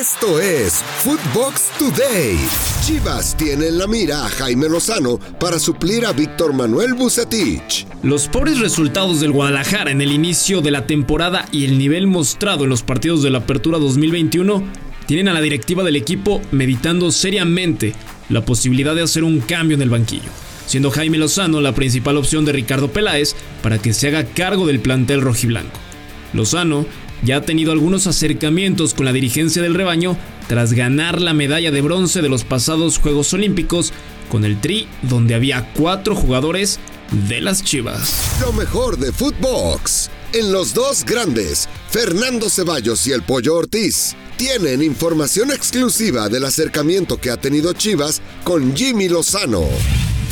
Esto es Footbox Today. Chivas tiene en la mira a Jaime Lozano para suplir a Víctor Manuel Bucetich. Los pobres resultados del Guadalajara en el inicio de la temporada y el nivel mostrado en los partidos de la Apertura 2021 tienen a la directiva del equipo meditando seriamente la posibilidad de hacer un cambio en el banquillo, siendo Jaime Lozano la principal opción de Ricardo Peláez para que se haga cargo del plantel rojiblanco. Lozano ya ha tenido algunos acercamientos con la dirigencia del rebaño tras ganar la medalla de bronce de los pasados Juegos Olímpicos con el Tri, donde había cuatro jugadores de las Chivas. Lo mejor de Footbox. En los dos grandes, Fernando Ceballos y el Pollo Ortiz tienen información exclusiva del acercamiento que ha tenido Chivas con Jimmy Lozano.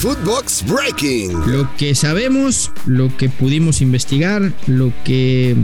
Footbox Breaking. Lo que sabemos, lo que pudimos investigar, lo que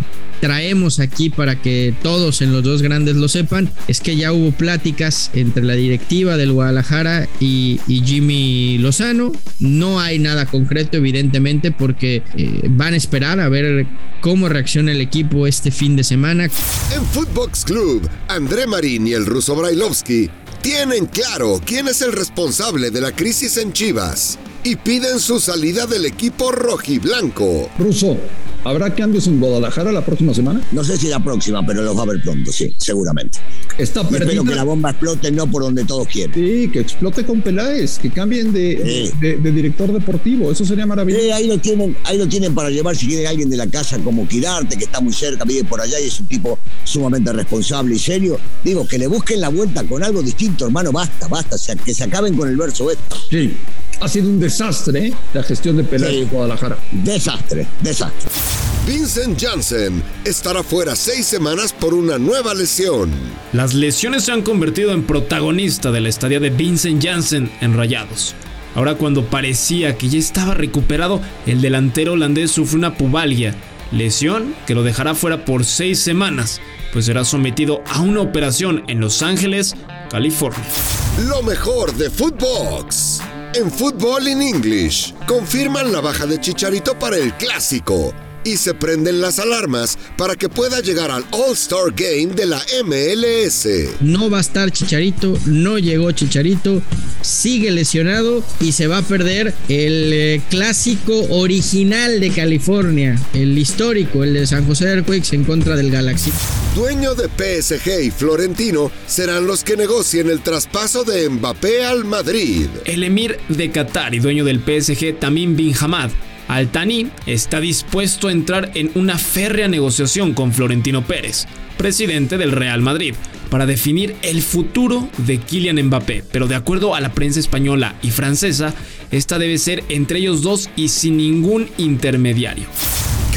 traemos aquí para que todos en los dos grandes lo sepan, es que ya hubo pláticas entre la directiva del Guadalajara y, Jimmy Lozano. No hay nada concreto, evidentemente, porque eh, van a esperar a ver cómo reacciona el equipo este fin de semana. En Footbox Club, André Marín y el ruso Brailovsky tienen claro quién es el responsable de la crisis en Chivas y piden su salida del equipo rojiblanco. Ruso, ¿Habrá cambios en Guadalajara la próxima semana? No sé si la próxima, pero los va a haber pronto, sí, seguramente. Está perdida. Espero que la bomba explote no por donde todos quieren. Sí, que explote con Peláez, que cambien de, de, director deportivo, eso sería maravilloso. Sí, ahí lo tienen, ahí lo tienen para llevar si quiere alguien de la casa como Quirarte, que está muy cerca, vive por allá y es un tipo sumamente responsable y serio. Digo, que le busquen la vuelta con algo distinto, hermano, basta, basta, que se acaben con el verso este. Sí, ha sido un desastre ¿eh? la gestión de Peláez en Guadalajara. Desastre, desastre. Vincent Janssen estará fuera seis semanas por una nueva lesión. Las lesiones se han convertido en protagonista de la estadía de Vincent Janssen en Rayados. Ahora cuando parecía que ya estaba recuperado, el delantero holandés sufre una pubalgia, lesión que lo dejará fuera por seis semanas, pues será sometido a una operación en Los Ángeles, California. Lo mejor de Footbox. En Football in English, confirman la baja de Chicharito para el clásico y se prenden las alarmas para que pueda llegar al All-Star Game de la MLS. No va a estar Chicharito, no llegó Chicharito, sigue lesionado y se va a perder el eh, clásico original de California, el histórico, el de San José del Earthquakes en contra del Galaxy. Dueño de PSG y Florentino serán los que negocien el traspaso de Mbappé al Madrid. El emir de Qatar y dueño del PSG, Tamim Bin Hamad, Altani está dispuesto a entrar en una férrea negociación con Florentino Pérez, presidente del Real Madrid, para definir el futuro de Kylian Mbappé, pero de acuerdo a la prensa española y francesa, esta debe ser entre ellos dos y sin ningún intermediario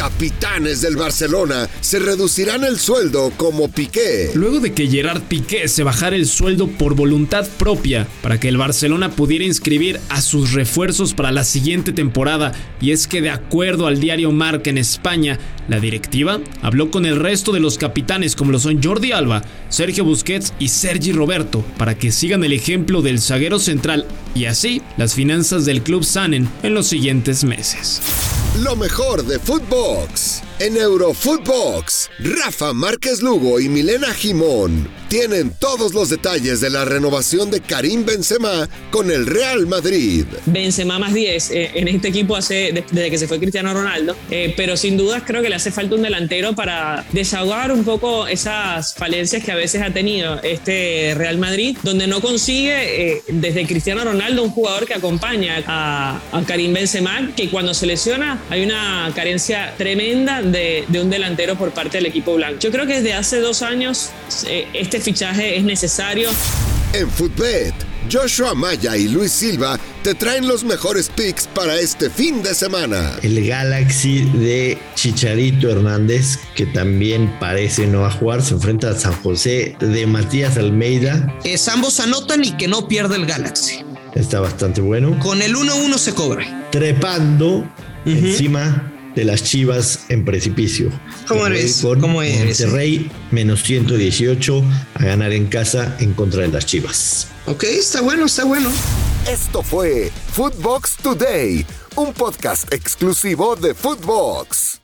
capitanes del Barcelona se reducirán el sueldo como Piqué. Luego de que Gerard Piqué se bajara el sueldo por voluntad propia para que el Barcelona pudiera inscribir a sus refuerzos para la siguiente temporada, y es que de acuerdo al diario Marca en España, la directiva habló con el resto de los capitanes como lo son Jordi Alba, Sergio Busquets y Sergi Roberto para que sigan el ejemplo del zaguero central y así las finanzas del club sanen en los siguientes meses. Lo mejor de Footbox. En Eurofootbox, Rafa Márquez Lugo y Milena Jimón tienen todos los detalles de la renovación de Karim Benzema con el Real Madrid. Benzema más 10 eh, en este equipo hace desde que se fue Cristiano Ronaldo, eh, pero sin dudas creo que le hace falta un delantero para desahogar un poco esas falencias que a veces ha tenido este Real Madrid, donde no consigue eh, desde Cristiano Ronaldo un jugador que acompaña a, a, Karim Benzema, que cuando se lesiona hay una carencia tremenda de, de un delantero por parte del equipo blanco. Yo creo que desde hace dos años este fichaje es necesario. En Footbet, Joshua Maya y Luis Silva te traen los mejores picks para este fin de semana. El Galaxy de Chicharito Hernández, que también parece no va a jugar, se enfrenta a San José de Matías Almeida. Es ambos anotan y que no pierde el Galaxy. Está bastante bueno. Con el 1-1 se cobra. Trepando encima de las Chivas en precipicio. ¿Cómo eres? Con ¿Cómo Monterrey menos 118 a ganar en casa en contra de las Chivas. Ok, está bueno, está bueno. Esto fue Footbox Today, un podcast exclusivo de Footbox.